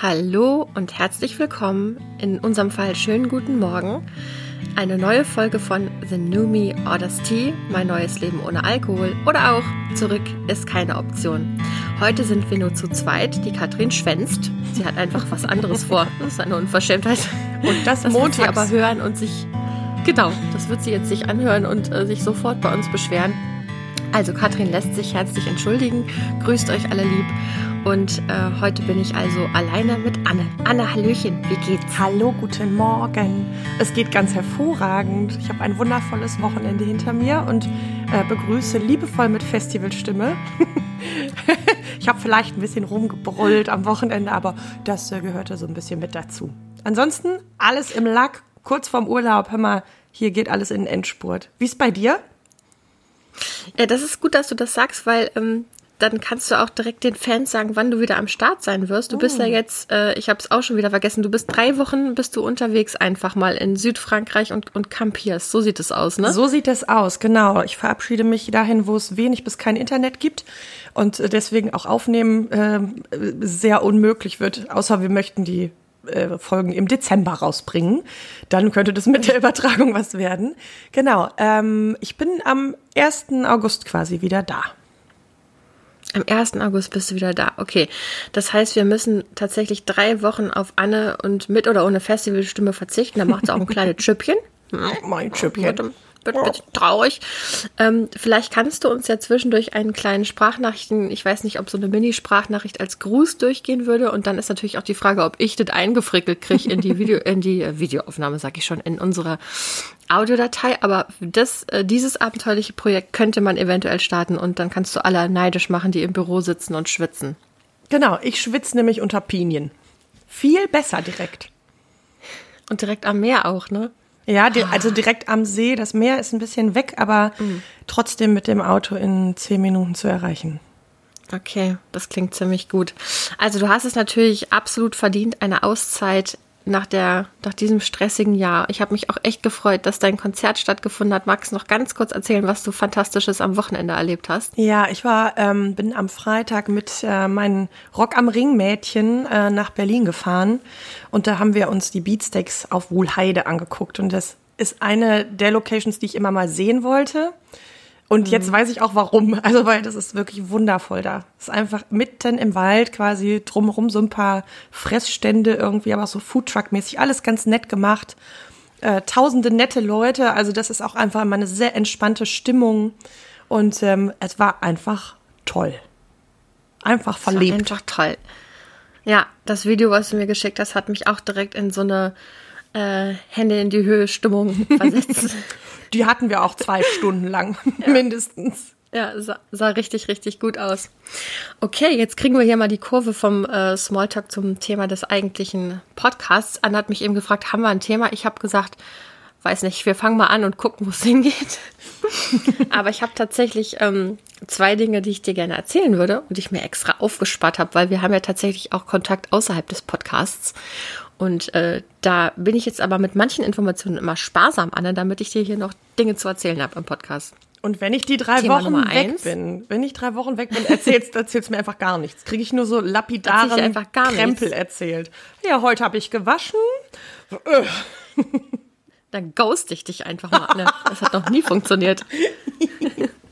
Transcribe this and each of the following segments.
Hallo und herzlich willkommen, in unserem Fall schönen guten Morgen. Eine neue Folge von The New Me Orders Tea, mein neues Leben ohne Alkohol oder auch Zurück ist keine Option. Heute sind wir nur zu zweit. Die Katrin schwänzt. Sie hat einfach was anderes vor. Das ist eine Unverschämtheit. Und das, Das montags. wird sie aber hören und sich. Genau, das wird sie jetzt sich anhören und äh, sich sofort bei uns beschweren. Also Katrin lässt sich herzlich entschuldigen. Grüßt euch alle lieb. Und äh, heute bin ich also alleine mit Anne. Anne, Hallöchen, wie geht's? Hallo, guten Morgen. Es geht ganz hervorragend. Ich habe ein wundervolles Wochenende hinter mir und äh, begrüße liebevoll mit Festivalstimme. ich habe vielleicht ein bisschen rumgebrüllt am Wochenende, aber das äh, gehörte so ein bisschen mit dazu. Ansonsten alles im Lack, kurz vorm Urlaub. Hör mal, hier geht alles in den Endspurt. Wie ist bei dir? Ja, das ist gut, dass du das sagst, weil ähm, dann kannst du auch direkt den Fans sagen, wann du wieder am Start sein wirst. Du bist ja jetzt, äh, ich habe es auch schon wieder vergessen, du bist drei Wochen, bist du unterwegs einfach mal in Südfrankreich und, und campierst. So sieht es aus, ne? So sieht es aus, genau. Ich verabschiede mich dahin, wo es wenig bis kein Internet gibt und äh, deswegen auch Aufnehmen äh, sehr unmöglich wird, außer wir möchten die äh, Folgen im Dezember rausbringen. Dann könnte das mit der Übertragung was werden. Genau. Ähm, ich bin am 1. August quasi wieder da. Am 1. August bist du wieder da. Okay. Das heißt, wir müssen tatsächlich drei Wochen auf Anne und mit oder ohne Festivalstimme verzichten. Da macht sie auch ein kleines Chüppchen. Mein Chüppchen. Wird ein bisschen traurig. Ähm, vielleicht kannst du uns ja zwischendurch einen kleinen Sprachnachrichten, ich weiß nicht, ob so eine Mini-Sprachnachricht als Gruß durchgehen würde. Und dann ist natürlich auch die Frage, ob ich das eingefrickelt kriege in die Video, in die äh, Videoaufnahme, sag ich schon, in unserer Audiodatei. Aber das, äh, dieses abenteuerliche Projekt könnte man eventuell starten und dann kannst du alle neidisch machen, die im Büro sitzen und schwitzen. Genau, ich schwitze nämlich unter Pinien. Viel besser direkt. Und direkt am Meer auch, ne? Ja, di also direkt am See. Das Meer ist ein bisschen weg, aber trotzdem mit dem Auto in zehn Minuten zu erreichen. Okay, das klingt ziemlich gut. Also du hast es natürlich absolut verdient, eine Auszeit nach der nach diesem stressigen Jahr. Ich habe mich auch echt gefreut, dass dein Konzert stattgefunden hat. Magst du noch ganz kurz erzählen, was du fantastisches am Wochenende erlebt hast? Ja, ich war, ähm, bin am Freitag mit äh, meinen Rock am Ring Mädchen äh, nach Berlin gefahren und da haben wir uns die Beatsteaks auf Wuhlheide angeguckt und das ist eine der Locations, die ich immer mal sehen wollte. Und jetzt weiß ich auch warum. Also, weil das ist wirklich wundervoll da. Es ist einfach mitten im Wald quasi drumherum so ein paar Fressstände irgendwie, aber so Foodtruck-mäßig. Alles ganz nett gemacht. Äh, tausende nette Leute. Also, das ist auch einfach immer eine sehr entspannte Stimmung. Und ähm, es war einfach toll. Einfach verliebt. Einfach toll. Ja, das Video, was du mir geschickt hast, hat mich auch direkt in so eine äh, Hände in die Höhe Stimmung versetzt. Die hatten wir auch zwei Stunden lang, mindestens. Ja, sah, sah richtig, richtig gut aus. Okay, jetzt kriegen wir hier mal die Kurve vom äh, Smalltalk zum Thema des eigentlichen Podcasts. Anna hat mich eben gefragt, haben wir ein Thema? Ich habe gesagt, weiß nicht, wir fangen mal an und gucken, wo es hingeht. Aber ich habe tatsächlich ähm, zwei Dinge, die ich dir gerne erzählen würde und die ich mir extra aufgespart habe, weil wir haben ja tatsächlich auch Kontakt außerhalb des Podcasts. Und äh, da bin ich jetzt aber mit manchen Informationen immer sparsam, Anna, damit ich dir hier noch Dinge zu erzählen habe im Podcast. Und wenn ich die drei Thema Wochen Nummer weg eins. bin, wenn ich drei Wochen weg bin, erzählst, erzählst mir einfach gar nichts. Kriege ich nur so lapidaren Erzähl einfach gar Krempel nichts. erzählt. Ja, heute habe ich gewaschen. Dann ghost ich dich einfach mal. Ne? Das hat noch nie funktioniert.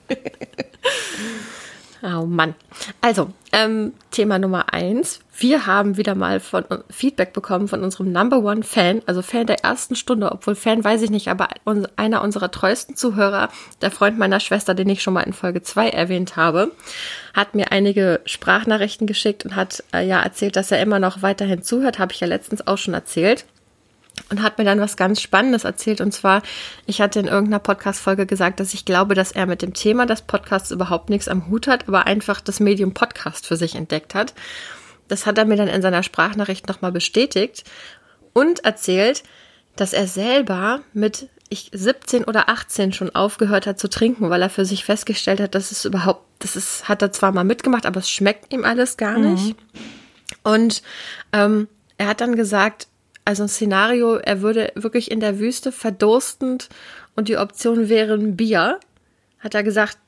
Oh Mann. Also, ähm, Thema Nummer eins. Wir haben wieder mal von Feedback bekommen von unserem Number One Fan, also Fan der ersten Stunde, obwohl Fan weiß ich nicht, aber einer unserer treuesten Zuhörer, der Freund meiner Schwester, den ich schon mal in Folge 2 erwähnt habe, hat mir einige Sprachnachrichten geschickt und hat äh, ja erzählt, dass er immer noch weiterhin zuhört, habe ich ja letztens auch schon erzählt und hat mir dann was ganz Spannendes erzählt. Und zwar, ich hatte in irgendeiner Podcast-Folge gesagt, dass ich glaube, dass er mit dem Thema des Podcasts überhaupt nichts am Hut hat, aber einfach das Medium Podcast für sich entdeckt hat. Das hat er mir dann in seiner Sprachnachricht nochmal bestätigt und erzählt, dass er selber mit ich 17 oder 18 schon aufgehört hat zu trinken, weil er für sich festgestellt hat, dass es überhaupt, das ist, hat er zwar mal mitgemacht, aber es schmeckt ihm alles gar nicht. Und ähm, er hat dann gesagt, also ein Szenario, er würde wirklich in der Wüste verdurstend und die Option wäre ein Bier, hat er gesagt,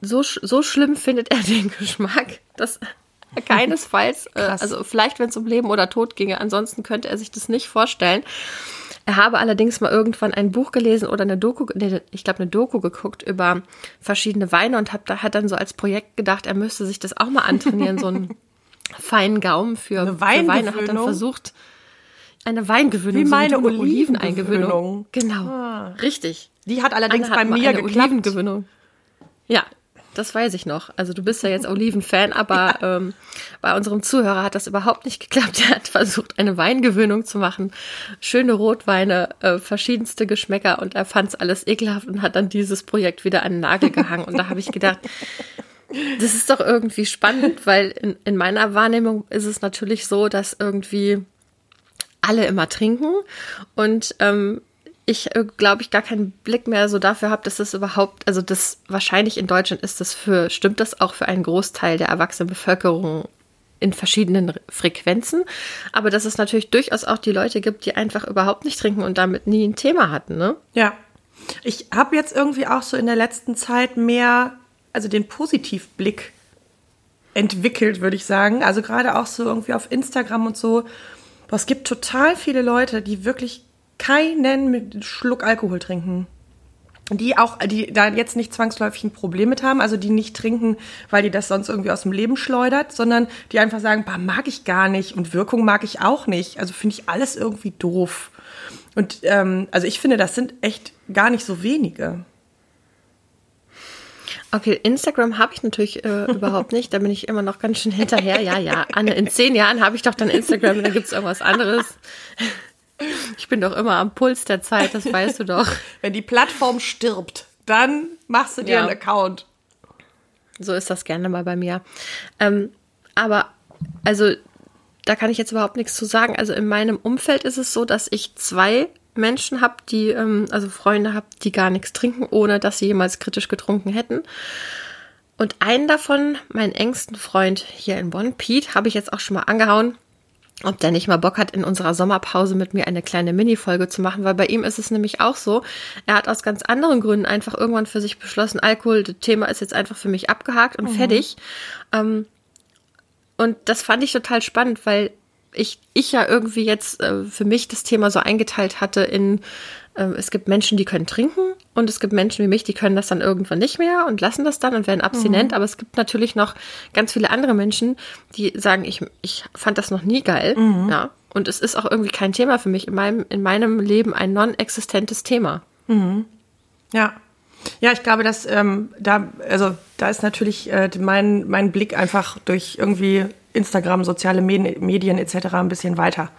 so, so schlimm findet er den Geschmack, dass keinesfalls. Äh, also vielleicht, wenn es um Leben oder Tod ginge. Ansonsten könnte er sich das nicht vorstellen. Er habe allerdings mal irgendwann ein Buch gelesen oder eine Doku, ich glaube eine Doku geguckt über verschiedene Weine und hat, hat dann so als Projekt gedacht, er müsste sich das auch mal antrainieren, so einen feinen Gaumen für, für Weine. Hat dann versucht, eine Weingewöhnung, Wie so meine eine dumme Olivengewöhnung. Genau, Ah. richtig. Die hat allerdings bei hat mal mir eine geklappt. Olivengewinnung. Ja, das weiß ich noch. Also du bist ja jetzt Oliven-Fan, aber ähm, bei unserem Zuhörer hat das überhaupt nicht geklappt. Er hat versucht, eine Weingewöhnung zu machen. Schöne Rotweine, äh, verschiedenste Geschmäcker und er fand es alles ekelhaft und hat dann dieses Projekt wieder an den Nagel gehangen. Und da habe ich gedacht, das ist doch irgendwie spannend, weil in, in meiner Wahrnehmung ist es natürlich so, dass irgendwie alle immer trinken und ähm, ich äh, glaube ich gar keinen Blick mehr so dafür habe, dass das überhaupt, also das wahrscheinlich in Deutschland ist das für, stimmt das auch für einen Großteil der erwachsenen Bevölkerung in verschiedenen Frequenzen, aber dass es natürlich durchaus auch die Leute gibt, die einfach überhaupt nicht trinken und damit nie ein Thema hatten, ne? Ja. Ich habe jetzt irgendwie auch so in der letzten Zeit mehr, also den Positivblick entwickelt, würde ich sagen. Also gerade auch so irgendwie auf Instagram und so. Boah, es gibt total viele Leute, die wirklich keinen Schluck Alkohol trinken. Die auch, die da jetzt nicht zwangsläufig ein Problem mit haben, also die nicht trinken, weil die das sonst irgendwie aus dem Leben schleudert, sondern die einfach sagen, bah, mag ich gar nicht und Wirkung mag ich auch nicht. Also finde ich alles irgendwie doof. Und ähm, also ich finde, das sind echt gar nicht so wenige. Okay, Instagram habe ich natürlich äh, überhaupt nicht. Da bin ich immer noch ganz schön hinterher. Ja, ja, Anne, in zehn Jahren habe ich doch dann Instagram und dann gibt's irgendwas anderes. Ich bin doch immer am Puls der Zeit, das weißt du doch. Wenn die Plattform stirbt, dann machst du dir Ja. einen Account. So ist das gerne mal bei mir. Ähm, aber, also, da kann ich jetzt überhaupt nichts zu sagen. Also in meinem Umfeld ist es so, dass ich zwei Menschen habe, die, ähm, also Freunde habe, die gar nichts trinken, ohne dass sie jemals kritisch getrunken hätten. Und einen davon, meinen engsten Freund hier in Bonn, Pete, habe ich jetzt auch schon mal angehauen, ob der nicht mal Bock hat, in unserer Sommerpause mit mir eine kleine Mini-Folge zu machen, weil bei ihm ist es nämlich auch so, er hat aus ganz anderen Gründen einfach irgendwann für sich beschlossen, Alkohol, das Thema ist jetzt einfach für mich abgehakt und fertig. Ähm, und das fand ich total spannend, weil ich, ich ja irgendwie jetzt äh, für mich das Thema so eingeteilt hatte in, äh, es gibt Menschen, die können trinken und es gibt Menschen wie mich, die können das dann irgendwann nicht mehr und lassen das dann und werden abstinent. Aber es gibt natürlich noch ganz viele andere Menschen, die sagen, ich, ich fand das noch nie geil. Ja. Und es ist auch irgendwie kein Thema für mich. In meinem, in meinem Leben ein non-existentes Thema. Ja. Ja, ich glaube, dass ähm, da, also da ist natürlich äh, mein, mein Blick einfach durch irgendwie Instagram, soziale Medien, Medien etc. ein bisschen weiter.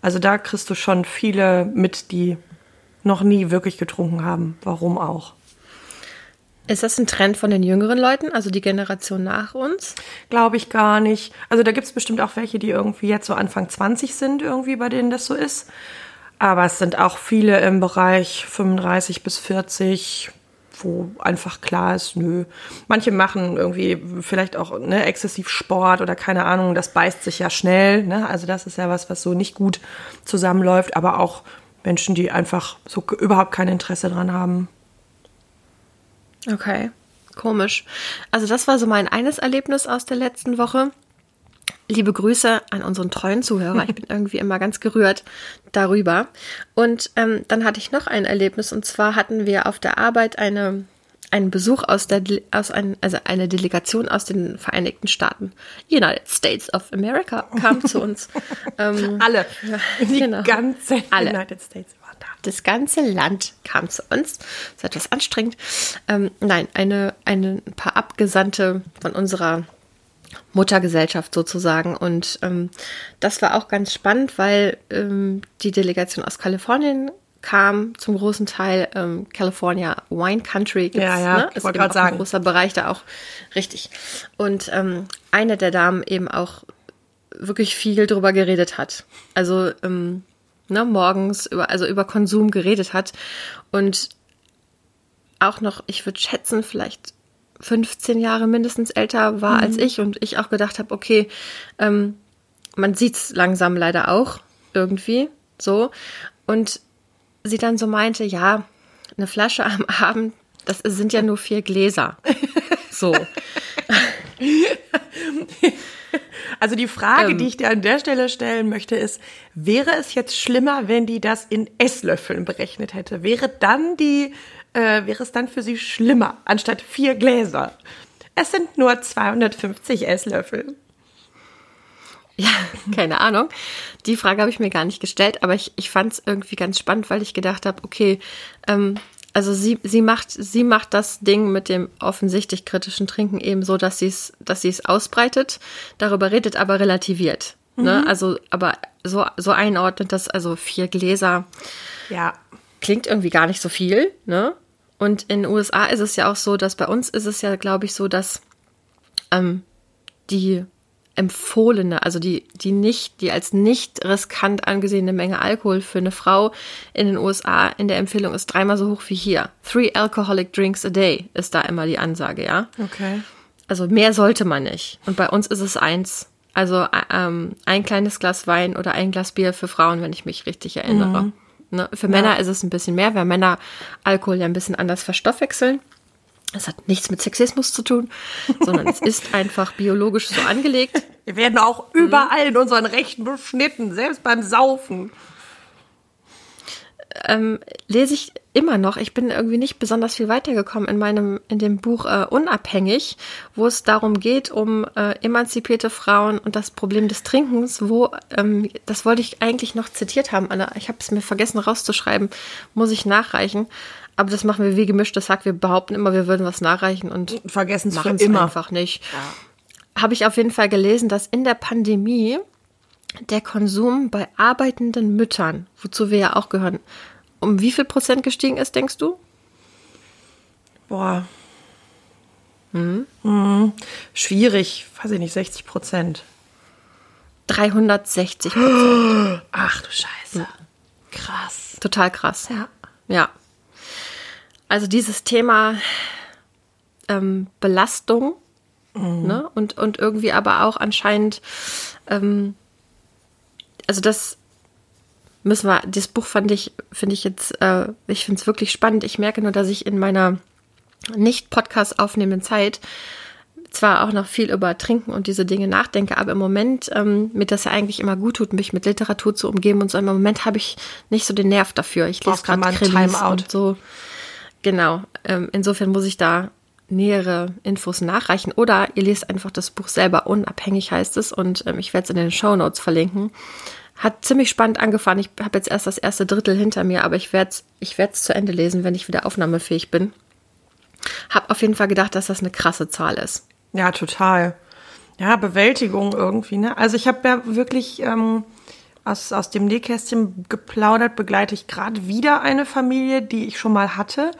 Also da kriegst du schon viele mit, die noch nie wirklich getrunken haben. Warum auch? Ist das ein Trend von den jüngeren Leuten, also die Generation nach uns? Glaube ich gar nicht. Also da gibt es bestimmt auch welche, die irgendwie jetzt so Anfang 20 sind, irgendwie bei denen das so ist. Aber es sind auch viele im Bereich 35 bis 40, wo einfach klar ist, nö. Manche machen irgendwie vielleicht auch ne, exzessiv Sport oder keine Ahnung, das beißt sich ja schnell. Ne? Also das ist ja was, was so nicht gut zusammenläuft. Aber auch Menschen, die einfach so überhaupt kein Interesse dran haben. Okay, komisch. Also das war so mein eines Erlebnis aus der letzten Woche. Liebe Grüße an unseren treuen Zuhörer. Ich bin irgendwie immer ganz gerührt darüber. Und ähm, dann hatte ich noch ein Erlebnis und zwar hatten wir auf der Arbeit eine einen Besuch aus der aus ein, also eine Delegation aus den Vereinigten Staaten. United States of America kam zu uns. ähm, Alle. Die Genau. ganze Alle. United States waren da. das ganze Land kam zu uns. Das ist etwas anstrengend. Ähm, nein, eine, eine ein paar Abgesandte von unserer Muttergesellschaft sozusagen. Und ähm, das war auch ganz spannend, weil ähm, die Delegation aus Kalifornien kam zum großen Teil ähm, California Wine Country. Ja, ja, ne? ich wollte sagen. Ein großer Bereich da auch richtig. Und ähm, eine der Damen eben auch wirklich viel drüber geredet hat. Also ähm, ne, morgens über, also über Konsum geredet hat und auch noch, ich würde schätzen, vielleicht 15 Jahre mindestens älter war als ich und ich auch gedacht habe, okay, ähm, man sieht's langsam leider auch irgendwie so und sie dann so meinte, ja, eine Flasche am Abend, das sind ja nur vier Gläser. So. Also die Frage, ähm, die ich dir an der Stelle stellen möchte, ist, wäre es jetzt schlimmer, wenn die das in Esslöffeln berechnet hätte? Wäre dann die, äh, wäre es dann für sie schlimmer, anstatt vier Gläser? Es sind nur 250 Esslöffel. Ja, keine Ahnung. Die Frage habe ich mir gar nicht gestellt, aber ich, ich fand es irgendwie ganz spannend, weil ich gedacht habe, okay, ähm, also sie, sie macht, sie macht das Ding mit dem offensichtlich kritischen Trinken eben so, dass sie es, dass ausbreitet, darüber redet, aber relativiert. Ne? Mhm. Ne? Also, aber so, so einordnet das, also vier Gläser. Ja. Klingt irgendwie gar nicht so viel, ne? Und in den USA ist es ja auch so, dass bei uns ist es ja, glaube ich, so, dass ähm, die empfohlene, also die, die nicht, die als nicht riskant angesehene Menge Alkohol für eine Frau in den USA in der Empfehlung ist dreimal so hoch wie hier. Three alcoholic drinks a day ist da immer die Ansage, ja. Okay. Also mehr sollte man nicht. Und bei uns ist es eins. Also ähm, ein kleines Glas Wein oder ein Glas Bier für Frauen, wenn ich mich richtig erinnere. Mhm. Ne? Für ja. Männer ist es ein bisschen mehr, weil Männer Alkohol ja ein bisschen anders verstoffwechseln. Das hat nichts mit Sexismus zu tun, sondern es ist einfach biologisch so angelegt. Wir werden auch überall in unseren Rechten beschnitten, selbst beim Saufen. Ähm, lese ich immer noch. Ich bin irgendwie nicht besonders viel weitergekommen in meinem, in dem Buch äh, Unabhängig, wo es darum geht, um äh, emanzipierte Frauen und das Problem des Trinkens, wo, ähm, das wollte ich eigentlich noch zitiert haben, Anna. Ich habe es mir vergessen rauszuschreiben, muss ich nachreichen. Aber das machen wir wie gemischtes Hack. Wir behaupten immer, wir würden was nachreichen und vergessen es immer einfach nicht. Ja. Habe ich auf jeden Fall gelesen, dass in der Pandemie der Konsum bei arbeitenden Müttern, wozu wir ja auch gehören, um wie viel Prozent gestiegen ist, denkst du? Boah. Hm? Hm. Schwierig, weiß ich nicht, 60 Prozent. 360 Prozent. Ach du Scheiße. Hm. Krass. Total krass. Ja. Ja. Also dieses Thema ähm, Belastung mhm. ne? und, und irgendwie aber auch anscheinend, ähm, also das müssen wir, das Buch fand ich, finde ich jetzt, äh, ich finde es wirklich spannend. Ich merke nur, dass ich in meiner nicht Podcast aufnehmenden Zeit zwar auch noch viel über Trinken und diese Dinge nachdenke, aber im Moment, ähm, mir das ja eigentlich immer gut tut, mich mit Literatur zu umgeben und so, im Moment habe ich nicht so den Nerv dafür. Ich lese gerade Krimis und so. Genau. Ähm, insofern muss ich da nähere Infos nachreichen. Oder ihr lest einfach das Buch selber, unabhängig heißt es, und ähm, ich werde es in den Show Notes verlinken. Hat ziemlich spannend angefangen. Ich habe jetzt erst das erste Drittel hinter mir, aber ich werde es ich zu Ende lesen, wenn ich wieder aufnahmefähig bin. Hab auf jeden Fall gedacht, dass das eine krasse Zahl ist. Ja, total. Ja, Bewältigung irgendwie. Ne? Also ich habe ja wirklich ähm, aus, aus dem Nähkästchen geplaudert, begleite ich gerade wieder eine Familie, die ich schon mal hatte,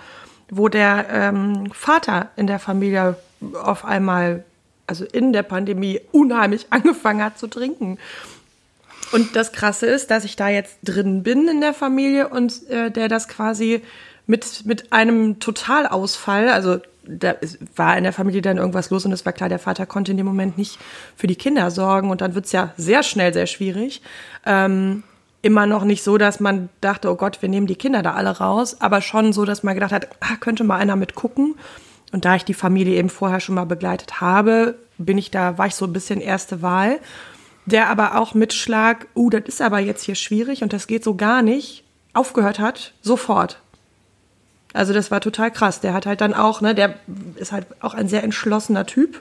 wo der ähm, Vater in der Familie auf einmal, also in der Pandemie, unheimlich angefangen hat zu trinken. Und das Krasse ist, dass ich da jetzt drin bin in der Familie und äh, der das quasi mit, mit einem Totalausfall, also da war in der Familie dann irgendwas los und es war klar, der Vater konnte in dem Moment nicht für die Kinder sorgen und dann wird es ja sehr schnell sehr schwierig. Ähm, immer noch nicht so, dass man dachte, oh Gott, wir nehmen die Kinder da alle raus, aber schon so, dass man gedacht hat, ah, könnte mal einer mit gucken. Und da ich die Familie eben vorher schon mal begleitet habe, bin ich da, war ich so ein bisschen erste Wahl. Der aber auch mit Schlag, uh, das ist aber jetzt hier schwierig und das geht so gar nicht, aufgehört hat, sofort. Also das war total krass. Der hat halt dann auch, ne, der ist halt auch ein sehr entschlossener Typ.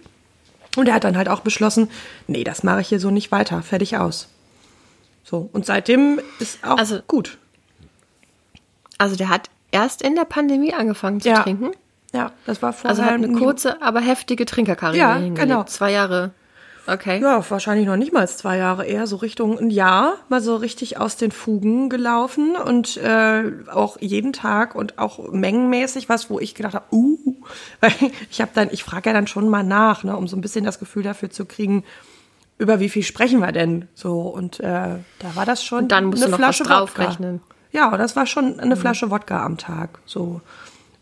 Und er hat dann halt auch beschlossen, nee, das mache ich hier so nicht weiter, fertig aus. So, und seitdem ist auch also, gut. Also der hat erst in der Pandemie angefangen zu ja. trinken. Ja, das war vorher. Also hat eine kurze, aber heftige Trinkerkarriere ja, hingelegt. genau. Zwei Jahre Okay. Ja, wahrscheinlich noch nicht mal zwei Jahre, eher so Richtung ein Jahr, mal so richtig aus den Fugen gelaufen und äh, auch jeden Tag und auch mengenmäßig was, wo ich gedacht habe, uh, weil ich habe dann, ich frage ja dann schon mal nach, ne, um so ein bisschen das Gefühl dafür zu kriegen, über wie viel sprechen wir denn so und äh, da war das schon und dann musst eine du noch Flasche was draufrechnen. Ja, das war schon eine mhm. Flasche Wodka am Tag, so.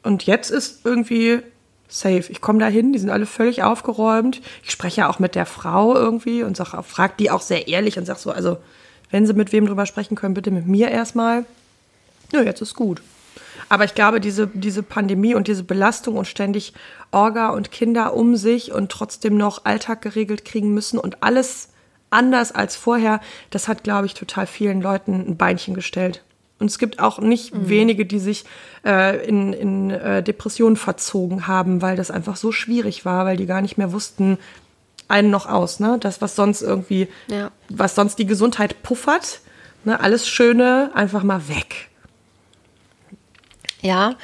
Und jetzt ist irgendwie Safe. Ich komme da hin, die sind alle völlig aufgeräumt. Ich spreche ja auch mit der Frau irgendwie und sag, frag die auch sehr ehrlich und sag so, also, wenn sie mit wem drüber sprechen können, bitte mit mir erstmal. Ja, jetzt ist gut. Aber ich glaube, diese, diese Pandemie und diese Belastung und ständig Orga und Kinder um sich und trotzdem noch Alltag geregelt kriegen müssen und alles anders als vorher. Das hat, glaube ich, total vielen Leuten ein Beinchen gestellt. Und es gibt auch nicht mhm. wenige, die sich äh, in, in äh, Depressionen verzogen haben, weil das einfach so schwierig war, weil die gar nicht mehr wussten, einen noch aus, ne? Das, was sonst irgendwie, ja. was sonst die Gesundheit puffert, ne? Alles Schöne einfach mal weg. Ja,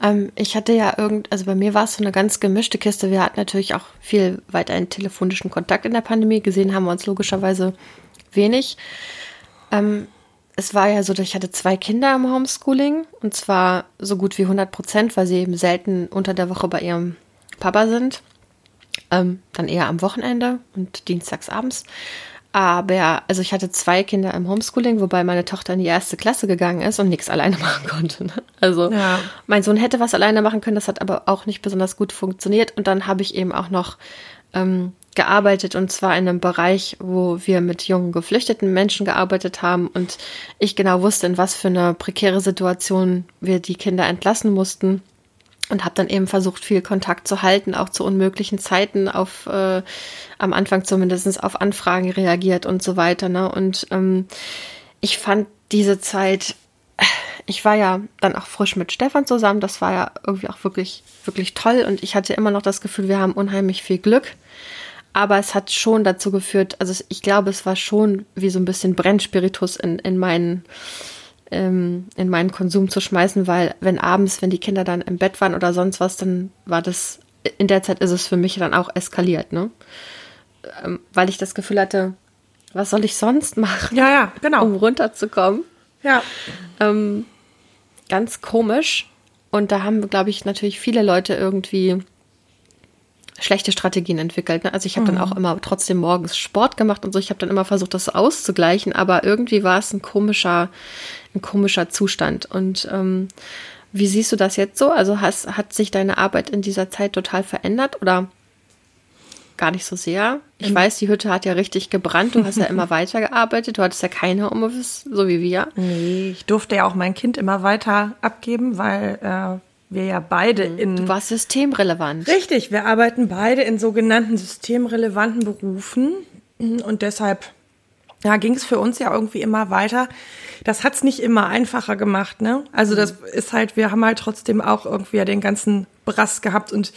ähm, ich hatte ja irgend, also bei mir war es so eine ganz gemischte Kiste. Wir hatten natürlich auch viel weiterhin telefonischen Kontakt in der Pandemie. Gesehen haben wir uns logischerweise wenig. Ähm, es war ja so, dass ich hatte zwei Kinder im Homeschooling und zwar so gut wie 100 Prozent, weil sie eben selten unter der Woche bei ihrem Papa sind. Ähm, dann eher am Wochenende und dienstags abends. Aber also ich hatte zwei Kinder im Homeschooling, wobei meine Tochter in die erste Klasse gegangen ist und nichts alleine machen konnte. Ne? Also ja. mein Sohn hätte was alleine machen können, das hat aber auch nicht besonders gut funktioniert. Und dann habe ich eben auch noch ähm, gearbeitet und zwar in einem Bereich, wo wir mit jungen geflüchteten Menschen gearbeitet haben und ich genau wusste, in was für eine prekäre Situation wir die Kinder entlassen mussten und habe dann eben versucht, viel Kontakt zu halten, auch zu unmöglichen Zeiten auf äh, am Anfang zumindest auf Anfragen reagiert und so weiter. Ne? Und ähm, ich fand diese Zeit, ich war ja dann auch frisch mit Stefan zusammen, das war ja irgendwie auch wirklich, wirklich toll und ich hatte immer noch das Gefühl, wir haben unheimlich viel Glück. Aber es hat schon dazu geführt, also ich glaube, es war schon wie so ein bisschen Brennspiritus in, in meinen ähm, in meinen Konsum zu schmeißen, weil wenn abends, wenn die Kinder dann im Bett waren oder sonst was, dann war das, in der Zeit ist es für mich dann auch eskaliert, ne? Ähm, weil ich das Gefühl hatte, was soll ich sonst machen? Ja, ja, genau. Um runterzukommen. Ja. Ähm, ganz komisch. Und da haben, glaube ich, natürlich viele Leute irgendwie schlechte Strategien entwickelt. Ne? Also ich habe mhm. dann auch immer trotzdem morgens Sport gemacht und so. Ich habe dann immer versucht, das auszugleichen, aber irgendwie war es ein komischer, ein komischer Zustand. Und ähm, wie siehst du das jetzt so? Also hast, hat sich deine Arbeit in dieser Zeit total verändert oder gar nicht so sehr? Ich mhm. weiß, die Hütte hat ja richtig gebrannt. Du hast ja immer weitergearbeitet. Du hattest ja keine Homeoffice, so wie wir. Nee, ich durfte ja auch mein Kind immer weiter abgeben, weil äh, wir ja beide mhm. in. Du warst systemrelevant. Richtig, wir arbeiten beide in sogenannten systemrelevanten Berufen. Und deshalb ja, ging es für uns ja irgendwie immer weiter. Das hat's nicht immer einfacher gemacht, ne? Also das mhm. ist halt, wir haben halt trotzdem auch irgendwie ja den ganzen Brass gehabt und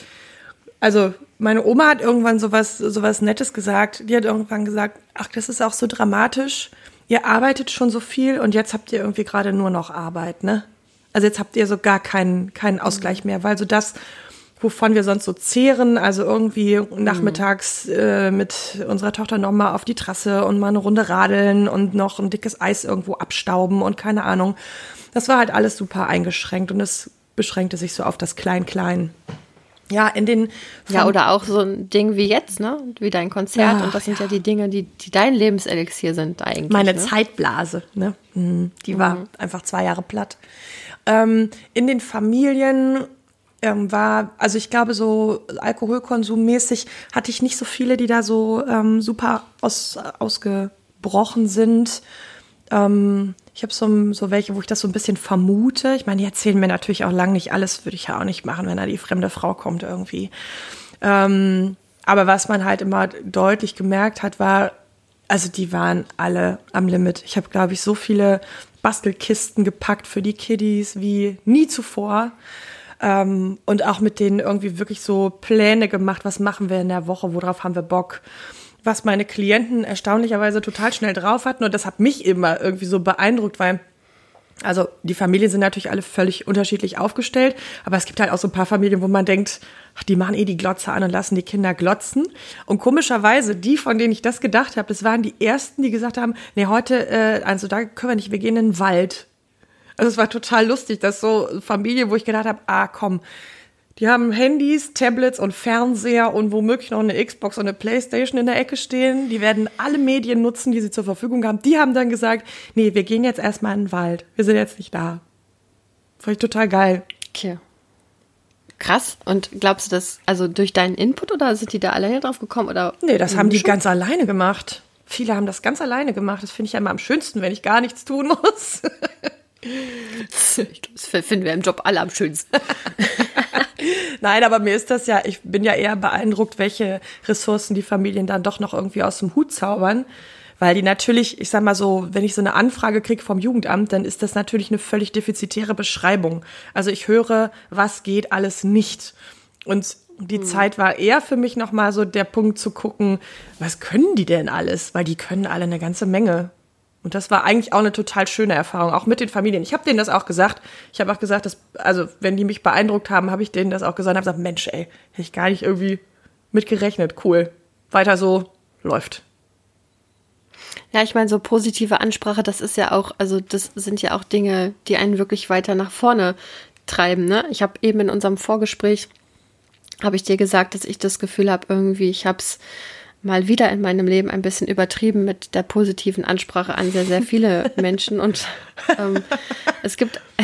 also meine Oma hat irgendwann sowas, sowas Nettes gesagt. Die hat irgendwann gesagt, ach, das ist auch so dramatisch. Ihr arbeitet schon so viel und jetzt habt ihr irgendwie gerade nur noch Arbeit, ne? Also jetzt habt ihr so gar keinen, keinen Ausgleich mehr, weil so das, wovon wir sonst so zehren, also irgendwie nachmittags äh, mit unserer Tochter nochmal auf die Trasse und mal eine Runde radeln und noch ein dickes Eis irgendwo abstauben und keine Ahnung. Das war halt alles super eingeschränkt und es beschränkte sich so auf das Klein-Klein. Ja, in den. Ja, oder auch so ein Ding wie jetzt, ne? Wie dein Konzert. Ach, und das sind ja. ja. die Dinge, die, die dein Lebenselixier sind eigentlich. Meine ne? Zeitblase, ne? Mhm. Die war mhm. einfach zwei Jahre platt. Ähm, in den Familien ähm, war, also ich glaube, so alkoholkonsummäßig hatte ich nicht so viele, die da so ähm, super aus, ausgebrochen sind. Ähm, ich habe so, so welche, wo ich das so ein bisschen vermute. Ich meine, die erzählen mir natürlich auch lang nicht alles, würde ich ja auch nicht machen, wenn da die fremde Frau kommt irgendwie. Ähm, aber was man halt immer deutlich gemerkt hat, war, also die waren alle am Limit. Ich habe, glaube ich, so viele Bastelkisten gepackt für die Kiddies wie nie zuvor. Ähm, und auch mit denen irgendwie wirklich so Pläne gemacht, was machen wir in der Woche, worauf haben wir Bock. Was meine Klienten erstaunlicherweise total schnell drauf hatten. Und das hat mich immer irgendwie so beeindruckt, weil also die Familien sind natürlich alle völlig unterschiedlich aufgestellt, aber es gibt halt auch so ein paar Familien, wo man denkt, ach, die machen eh die Glotze an und lassen die Kinder glotzen. Und komischerweise, die, von denen ich das gedacht habe, das waren die ersten, die gesagt haben, nee, heute, äh, also da können wir nicht, wir gehen in den Wald. Also es war total lustig, dass so Familie, wo ich gedacht habe, ah komm, die haben Handys, Tablets und Fernseher und womöglich noch eine Xbox und eine Playstation in der Ecke stehen. Die werden alle Medien nutzen, die sie zur Verfügung haben. Die haben dann gesagt, nee, wir gehen jetzt erstmal in den Wald. Wir sind jetzt nicht da. Fand ich total geil. Okay. Krass. Und glaubst du das, also durch deinen Input oder sind die da alleine drauf gekommen? Oder nee, das haben die ganz alleine gemacht. Viele haben das ganz alleine gemacht. Das finde ich ja immer am schönsten, wenn ich gar nichts tun muss. das finden wir im Job alle am schönsten. Nein, aber mir ist das ja, ich bin ja eher beeindruckt, welche Ressourcen die Familien dann doch noch irgendwie aus dem Hut zaubern. Weil die natürlich, ich sag mal so, wenn ich so eine Anfrage kriege vom Jugendamt, dann ist das natürlich eine völlig defizitäre Beschreibung. Also ich höre, was geht alles nicht. Und die hm. Zeit war eher für mich nochmal so der Punkt zu gucken, was können die denn alles? Weil die können alle eine ganze Menge. Und das war eigentlich auch eine total schöne Erfahrung, auch mit den Familien. Ich habe denen das auch gesagt. Ich habe auch gesagt, dass, also wenn die mich beeindruckt haben, habe ich denen das auch gesagt. Habe gesagt, Mensch, ey, hätte ich gar nicht irgendwie mitgerechnet. Cool. Weiter so, läuft. Ja, ich meine, so positive Ansprache, das ist ja auch, also das sind ja auch Dinge, die einen wirklich weiter nach vorne treiben. Ne? Ich habe eben in unserem Vorgespräch, habe ich dir gesagt, dass ich das Gefühl habe, irgendwie, ich habe es mal wieder in meinem Leben ein bisschen übertrieben mit der positiven Ansprache an sehr, sehr viele Menschen. Und ähm, es gibt,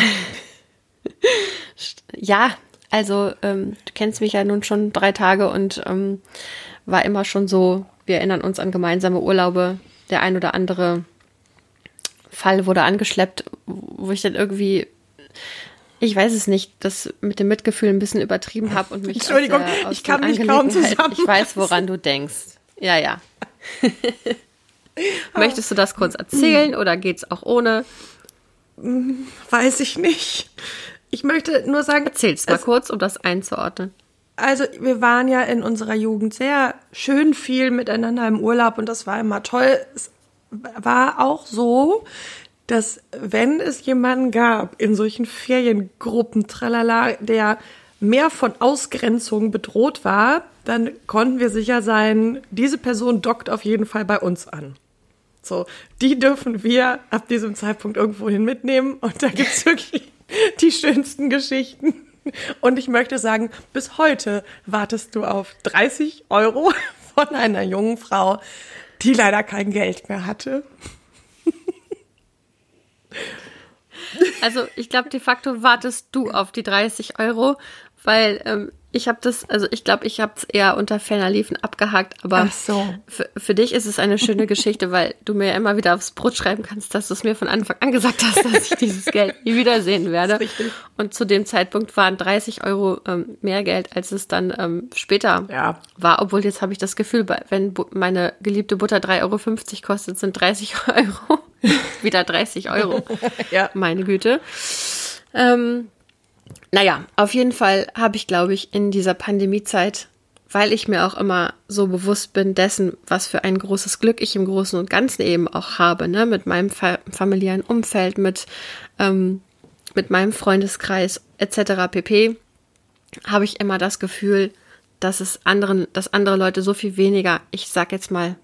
ja, also ähm, du kennst mich ja nun schon drei Tage und ähm, war immer schon so, wir erinnern uns an gemeinsame Urlaube. Der ein oder andere Fall wurde angeschleppt, wo ich dann irgendwie ich weiß es nicht, das mit dem Mitgefühl ein bisschen übertrieben habe und mich Entschuldigung, aus der, aus ich kann mich kaum zusammen. Ich weiß, woran du denkst. Ja, ja. Möchtest du das kurz erzählen oder geht's auch ohne? Weiß ich nicht. Ich möchte nur sagen. Erzähl's mal kurz, um das einzuordnen. Also, wir waren ja in unserer Jugend sehr schön viel miteinander im Urlaub und das war immer toll. Es war auch so, dass wenn es jemanden gab in solchen Feriengruppen, tralala, der mehr von Ausgrenzung bedroht war, dann konnten wir sicher sein, diese Person dockt auf jeden Fall bei uns an. So, die dürfen wir ab diesem Zeitpunkt irgendwohin mitnehmen und da gibt's wirklich die schönsten Geschichten. Und ich möchte sagen, bis heute wartest du auf 30 Euro von einer jungen Frau, die leider kein Geld mehr hatte. Also ich glaube, de facto wartest du auf die 30 Euro, weil ähm, ich habe das, also ich glaube, ich habe es eher unter ferner Liefen abgehakt, aber so. für, dich ist es eine schöne Geschichte, weil du mir immer wieder aufs Brot schreiben kannst, dass du es mir von Anfang an gesagt hast, dass ich dieses Geld nie wiedersehen werde. Und zu dem Zeitpunkt waren 30 Euro ähm, mehr Geld, als es dann ähm, später ja. war. Obwohl jetzt habe ich das Gefühl, wenn meine geliebte Butter 3,50 Euro kostet, sind 30 Euro wieder 30 Euro. ja. Meine Güte. Ähm, naja, auf jeden Fall habe ich, glaube ich, in dieser Pandemiezeit, weil ich mir auch immer so bewusst bin dessen, was für ein großes Glück ich im Großen und Ganzen eben auch habe, ne, mit meinem fa familiären Umfeld, mit, ähm, mit meinem Freundeskreis etc. pp, habe ich immer das Gefühl, dass es anderen, dass andere Leute so viel weniger, ich sag jetzt mal,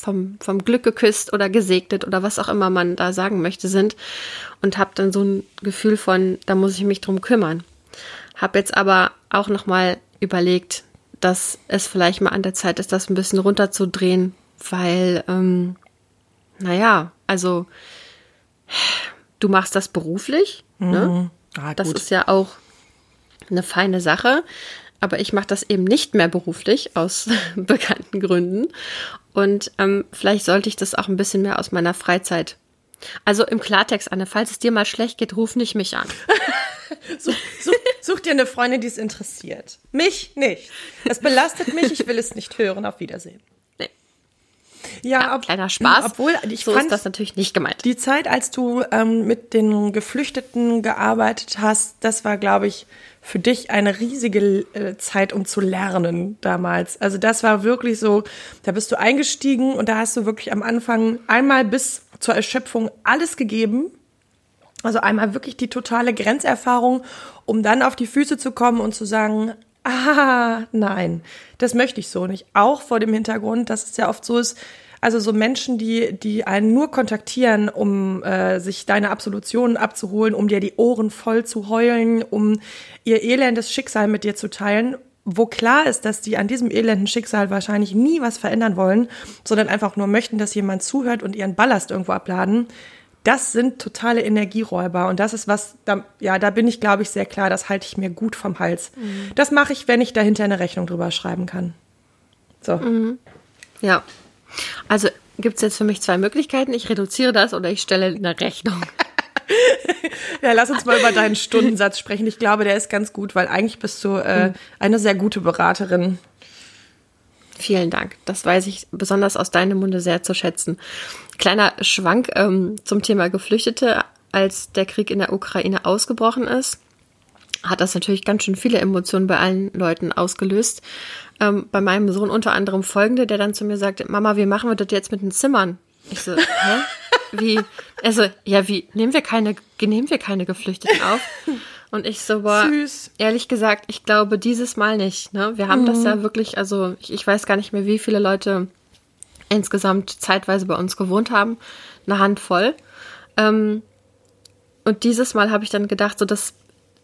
vom, vom Glück geküsst oder gesegnet oder was auch immer man da sagen möchte sind und habe dann so ein Gefühl von, da muss ich mich drum kümmern. Habe jetzt aber auch noch mal überlegt, dass es vielleicht mal an der Zeit ist, das ein bisschen runterzudrehen, weil, ähm, naja, also du machst das beruflich, ne? mhm. ne? Ah, das ist ja auch eine feine Sache aber ich mache das eben nicht mehr beruflich aus bekannten Gründen. Und ähm, vielleicht sollte ich das auch ein bisschen mehr aus meiner Freizeit. Also im Klartext, Anne, falls es dir mal schlecht geht, ruf nicht mich an. such, such, such dir eine Freundin, die es interessiert. Mich nicht. Es belastet mich, ich will es nicht hören. Auf Wiedersehen. Ja, ja ob, kleiner Spaß. Obwohl, ich so fand ist das natürlich nicht gemeint. Die Zeit, als du ähm, mit den Geflüchteten gearbeitet hast, das war, glaube ich, für dich eine riesige äh, Zeit, um zu lernen damals. Also das war wirklich so, da bist du eingestiegen und da hast du wirklich am Anfang einmal bis zur Erschöpfung alles gegeben. Also einmal wirklich die totale Grenzerfahrung, um dann auf die Füße zu kommen und zu sagen, ah, nein, das möchte ich so nicht. Auch vor dem Hintergrund, dass es ja oft so ist, also so Menschen, die, die einen nur kontaktieren, um äh, sich deine Absolutionen abzuholen, um dir die Ohren voll zu heulen, um ihr elendes Schicksal mit dir zu teilen, wo klar ist, dass die an diesem elenden Schicksal wahrscheinlich nie was verändern wollen, sondern einfach nur möchten, dass jemand zuhört und ihren Ballast irgendwo abladen. Das sind totale Energieräuber und das ist was, da, ja, da bin ich, glaube ich, sehr klar, das halte ich mir gut vom Hals. Mhm. Das mache ich, wenn ich dahinter eine Rechnung drüber schreiben kann. So. Mhm. Ja, also gibt es jetzt für mich zwei Möglichkeiten. Ich reduziere das oder ich stelle eine Rechnung. Ja, lass uns mal über deinen Stundensatz sprechen. Ich glaube, der ist ganz gut, weil eigentlich bist du äh, eine sehr gute Beraterin. Vielen Dank. Das weiß ich besonders aus deinem Munde sehr zu schätzen. Kleiner Schwank ähm, zum Thema Geflüchtete. Als der Krieg in der Ukraine ausgebrochen ist, hat das natürlich ganz schön viele Emotionen bei allen Leuten ausgelöst. Ähm, bei meinem Sohn unter anderem folgende, der dann zu mir sagte, Mama, wie machen wir das jetzt mit den Zimmern? Ich so, hä? Wie? Also, ja, wie, nehmen wir keine, nehmen wir keine Geflüchteten auf? Und ich so, boah, Süß. ehrlich gesagt, ich glaube dieses Mal nicht. Ne? Wir haben das ja wirklich, also ich, ich weiß gar nicht mehr, wie viele Leute insgesamt zeitweise bei uns gewohnt haben. Eine Handvoll. Ähm, und dieses Mal habe ich dann gedacht, so das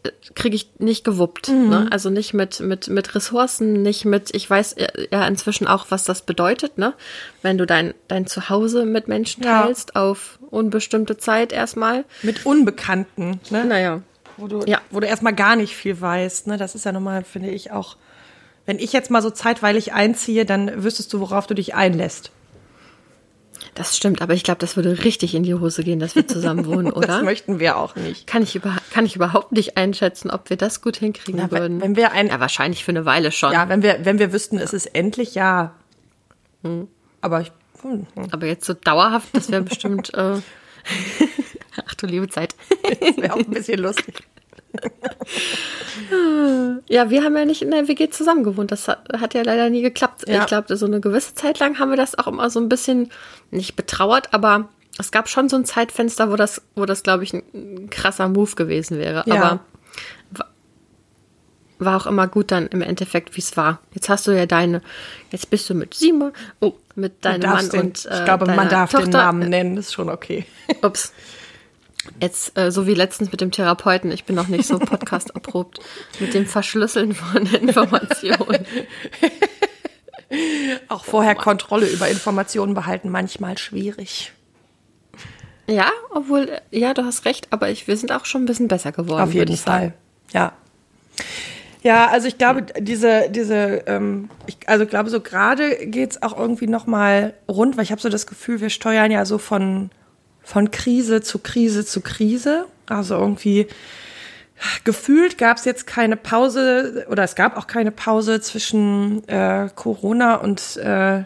äh, kriege ich nicht gewuppt. Ne? Also nicht mit, mit, mit Ressourcen, nicht mit, ich weiß äh, ja inzwischen auch, was das bedeutet, ne? Wenn du dein, dein Zuhause mit Menschen Ja. teilst auf unbestimmte Zeit erstmal. Mit Unbekannten, ne? Naja. Wo du, Ja. wo du erstmal gar nicht viel weißt. Ne? Das ist ja nochmal, finde ich, auch. Wenn ich jetzt mal so zeitweilig einziehe, dann wüsstest du, worauf du dich einlässt. Das stimmt, aber ich glaube, das würde richtig in die Hose gehen, dass wir zusammen wohnen, Das oder? möchten wir auch nicht. Kann ich, über, kann ich überhaupt nicht einschätzen, ob wir das gut hinkriegen Na, würden. wenn wir ein- ja, wahrscheinlich für eine Weile schon. Ja, wenn wir, wenn wir wüssten, es ist endlich ja. Aber ich, hm, hm, Aber jetzt so dauerhaft, das wäre bestimmt. Äh, Ach du liebe Zeit. das wäre auch ein bisschen lustig. Ja, wir haben ja nicht in der WG zusammen gewohnt. Das hat, hat ja leider nie geklappt. Ja. Ich glaube, so eine gewisse Zeit lang haben wir das auch immer so ein bisschen nicht betrauert, aber es gab schon so ein Zeitfenster, wo das, wo das, glaube ich, ein, krasser Move gewesen wäre. Ja. Aber war auch immer gut dann im Endeffekt, wie es war. Jetzt hast du ja deine, jetzt bist du mit Simon, oh, mit deinem Mann den, und äh, ich glaube, man darf Tochter. den Namen nennen, ist schon okay. Ups. Jetzt, äh, so wie letztens mit dem Therapeuten, ich bin noch nicht so podcast erprobt mit dem Verschlüsseln von Informationen. Auch vorher Kontrolle über Informationen behalten, manchmal schwierig. Ja, obwohl, äh, ja, du hast recht, aber ich, wir sind auch schon ein bisschen besser geworden. Auf jeden. Fall. Ja. Ja, also ich glaube, diese, diese, ähm, ich, also glaube, so gerade geht's auch irgendwie nochmal rund, weil ich habe so das Gefühl, wir steuern ja so von, von Krise zu Krise zu Krise. Also irgendwie gefühlt gab's jetzt keine Pause oder es gab auch keine Pause zwischen äh, Corona und äh,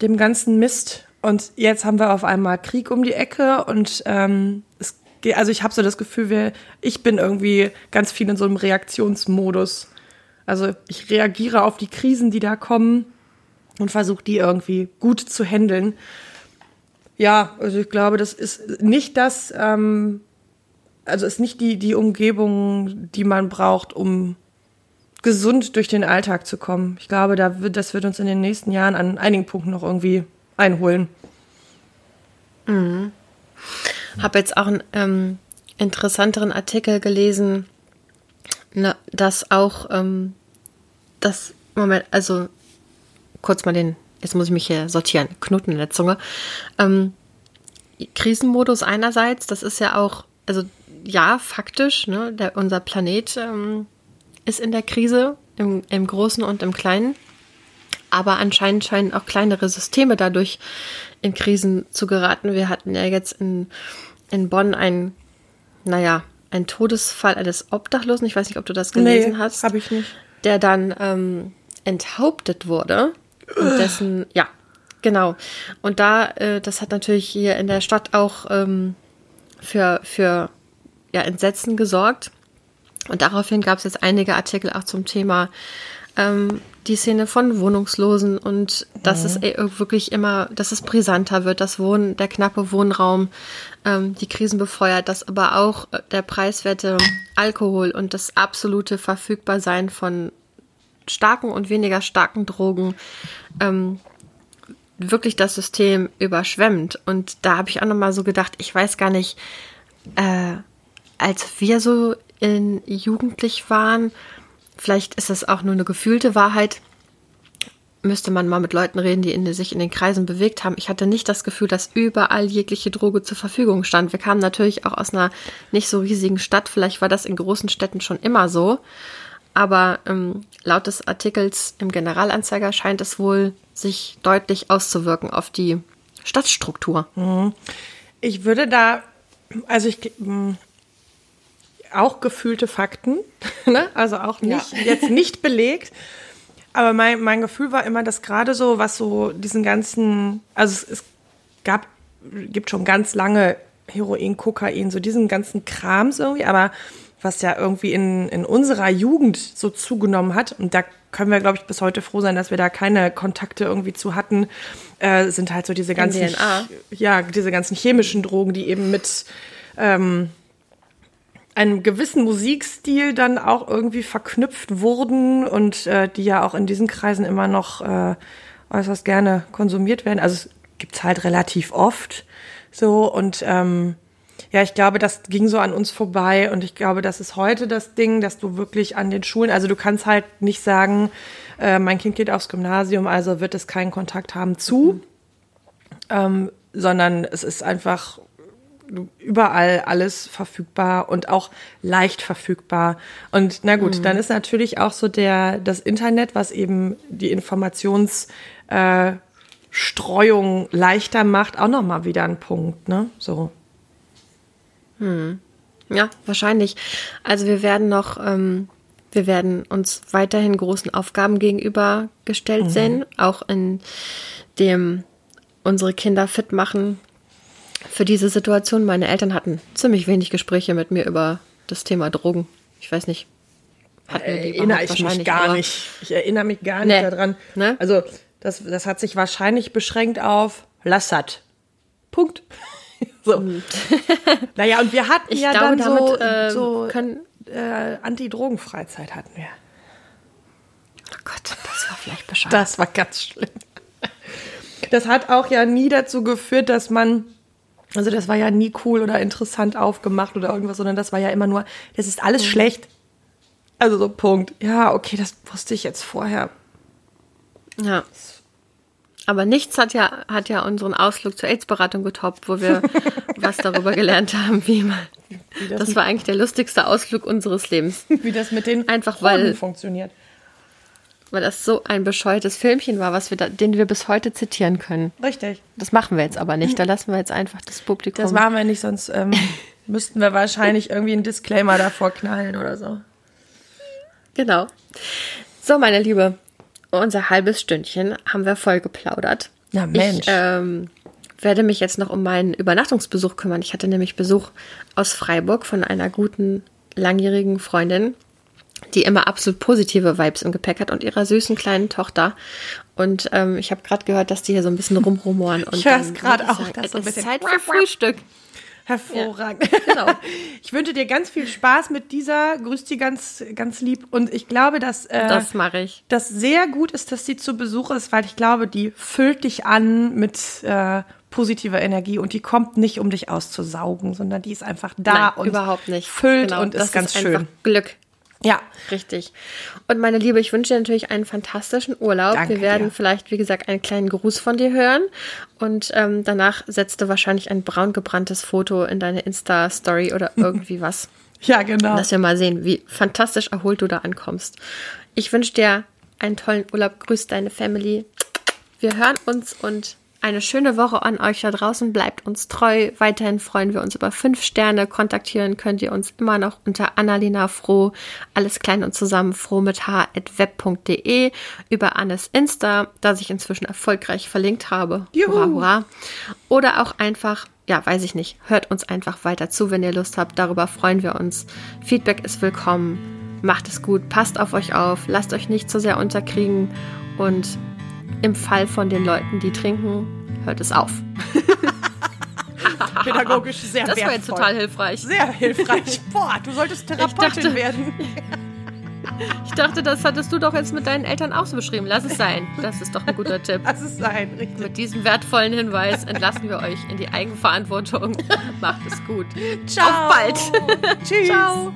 dem ganzen Mist. Und jetzt haben wir auf einmal Krieg um die Ecke und ähm, es also ich habe so das Gefühl, wir, ich bin irgendwie ganz viel in so einem Reaktionsmodus. Also ich reagiere auf die Krisen, die da kommen und versuche die irgendwie gut zu handeln. Ja, also ich glaube, das ist nicht das, ähm, also ist nicht die, die Umgebung, die man braucht, um gesund durch den Alltag zu kommen. Ich glaube, da wird, das wird uns in den nächsten Jahren an einigen Punkten noch irgendwie einholen. Habe jetzt auch einen ähm, interessanteren Artikel gelesen, ne, dass auch ähm, das Moment, also kurz mal den, jetzt muss ich mich hier sortieren, Knoten in der Zunge. Ähm, Krisenmodus einerseits, das ist ja auch, also ja, faktisch, ne, der, unser Planet ähm, ist in der Krise, im, im Großen und im Kleinen. Aber anscheinend scheinen auch kleinere Systeme dadurch in Krisen zu geraten. Wir hatten ja jetzt in, in Bonn einen, naja, einen Todesfall eines Obdachlosen. Ich weiß nicht, ob du das gelesen hast. habe ich nicht. Der dann ähm, enthauptet wurde. Und dessen, ja, genau. Und da, äh, das hat natürlich hier in der Stadt auch ähm, für, für ja, Entsetzen gesorgt. Und daraufhin gab es jetzt einige Artikel auch zum Thema ähm, die Szene von Wohnungslosen und dass es eh wirklich immer, dass es brisanter wird, das Wohnen, der knappe Wohnraum, ähm, die Krisen befeuert, dass aber auch äh, der preiswerte Alkohol und das absolute Verfügbarsein von starken und weniger starken Drogen ähm, wirklich das System überschwemmt. Und da habe ich auch nochmal so gedacht, ich weiß gar nicht, äh, als wir so in jugendlich waren, vielleicht ist das auch nur eine gefühlte Wahrheit, müsste man mal mit Leuten reden, die in, sich in den Kreisen bewegt haben. Ich hatte nicht das Gefühl, dass überall jegliche Droge zur Verfügung stand. Wir kamen natürlich auch aus einer nicht so riesigen Stadt. Vielleicht war das in großen Städten schon immer so. Aber ähm, laut des Artikels im Generalanzeiger scheint es wohl sich deutlich auszuwirken auf die Stadtstruktur. Ich würde da, also ich, mh, auch gefühlte Fakten, ne? also auch nicht, ja. jetzt nicht belegt. Aber mein, mein Gefühl war immer, dass gerade so, was so diesen ganzen, also es, es gab, gibt schon ganz lange Heroin, Kokain, so diesen ganzen Krams irgendwie, aber was ja irgendwie in, in unserer Jugend so zugenommen hat, und da können wir, glaube ich, bis heute froh sein, dass wir da keine Kontakte irgendwie zu hatten, äh, sind halt so diese ganzen, ja, diese ganzen chemischen Drogen, die eben mit ähm, einem gewissen Musikstil dann auch irgendwie verknüpft wurden und äh, die ja auch in diesen Kreisen immer noch äh, äußerst gerne konsumiert werden. Also es gibt's halt relativ oft so und ähm, ja, ich glaube, das ging so an uns vorbei und ich glaube, das ist heute das Ding, dass du wirklich an den Schulen, also du kannst halt nicht sagen, äh, mein Kind geht aufs Gymnasium, also wird es keinen Kontakt haben zu, mhm. ähm, sondern es ist einfach überall alles verfügbar und auch leicht verfügbar. Und na gut, mhm. dann ist natürlich auch so der, das Internet, was eben die Informationsstreuung äh, leichter macht, auch nochmal wieder ein Punkt, ne? So. Hm. Ja, wahrscheinlich. Also wir werden noch, ähm, wir werden uns weiterhin großen Aufgaben gegenübergestellt mhm. sehen, auch in dem unsere Kinder fit machen für diese Situation. Meine Eltern hatten ziemlich wenig Gespräche mit mir über das Thema Drogen. Ich weiß nicht. Erinnere ich mich gar nicht. Ich erinnere mich gar nicht nee. daran. Ne? Also das, das hat sich wahrscheinlich beschränkt auf Lassat. Punkt. so. Naja, und wir hatten ich ja glaube, dann so, äh, so können, äh, Anti-Drogen-Freizeit hatten wir. Oh Gott, das war vielleicht bescheuert. Das war ganz schlimm. Das hat auch ja nie dazu geführt, dass man also das war ja nie cool oder interessant aufgemacht oder irgendwas, sondern das war ja immer nur, das ist alles mhm. schlecht. Also so Punkt. Ja, okay, das wusste ich jetzt vorher. Ja. Aber nichts hat ja, hat ja unseren Ausflug zur AIDS-Beratung getoppt, wo wir was darüber gelernt haben, wie man. Wie das, das war eigentlich der lustigste Ausflug unseres Lebens. Wie das mit den Einfach weil funktioniert weil das so ein bescheuertes Filmchen war, was wir da, den wir bis heute zitieren können. Richtig. Das machen wir jetzt aber nicht. Da lassen wir jetzt einfach das Publikum. Das machen wir nicht, sonst ähm, müssten wir wahrscheinlich irgendwie einen Disclaimer davor knallen oder so. Genau. So, meine Liebe, unser halbes Stündchen haben wir voll geplaudert. Na Mensch. Ich ähm, werde mich jetzt noch um meinen Übernachtungsbesuch kümmern. Ich hatte nämlich Besuch aus Freiburg von einer guten langjährigen Freundin die immer absolut positive Vibes im Gepäck hat und ihrer süßen kleinen Tochter. Und ähm, ich habe gerade gehört, dass die hier so ein bisschen rumrumoren. Und ich höre es gerade auch. Sagen, es ist Zeit für Frühstück. Hervorragend. Ja, genau. Ich wünsche dir ganz viel Spaß mit dieser. Grüß die ganz, ganz lieb. Und ich glaube, dass äh, das mache ich. Das sehr gut ist, dass sie zu Besuch ist, weil ich glaube, die füllt dich an mit äh, positiver Energie und die kommt nicht, um dich auszusaugen, sondern die ist einfach da Nein, und überhaupt nicht. füllt genau, und ist ganz ist schön. Glück. Ja. Richtig. Und meine Liebe, ich wünsche dir natürlich einen fantastischen Urlaub. Danke Wir werden dir. vielleicht, wie gesagt, einen kleinen Gruß von dir hören. Und ähm, danach setzt du wahrscheinlich ein braun gebranntes Foto in deine Insta-Story oder irgendwie was. ja, genau. Dass wir mal sehen, wie fantastisch erholt du da ankommst. Ich wünsche dir einen tollen Urlaub. Grüß deine Family. Wir hören uns und eine schöne Woche an euch da draußen. Bleibt uns treu. Weiterhin freuen wir uns über fünf Sterne. Kontaktieren könnt ihr uns immer noch unter Annalena Froh. Alles klein und zusammen froh mit h.web.de. Über Annes Insta, das ich inzwischen erfolgreich verlinkt habe. Juhu. Hurra, hurra. Oder auch einfach ja, weiß ich nicht. Hört uns einfach weiter zu, wenn ihr Lust habt. Darüber freuen wir uns. Feedback ist willkommen. Macht es gut, passt auf euch auf, lasst euch nicht zu sehr unterkriegen und im Fall von den Leuten, die trinken, hört es auf. Pädagogisch sehr das wertvoll. Das war jetzt total hilfreich. Sehr hilfreich. Boah, du solltest Therapeutin dachte, werden. Ich dachte, das hattest du doch jetzt mit deinen Eltern auch so beschrieben. Lass es sein. Das ist doch ein guter Tipp. Lass es sein, richtig. Mit diesem wertvollen Hinweis entlassen wir euch in die Eigenverantwortung. Macht es gut. Ciao. Auf bald. Tschüss. Ciao.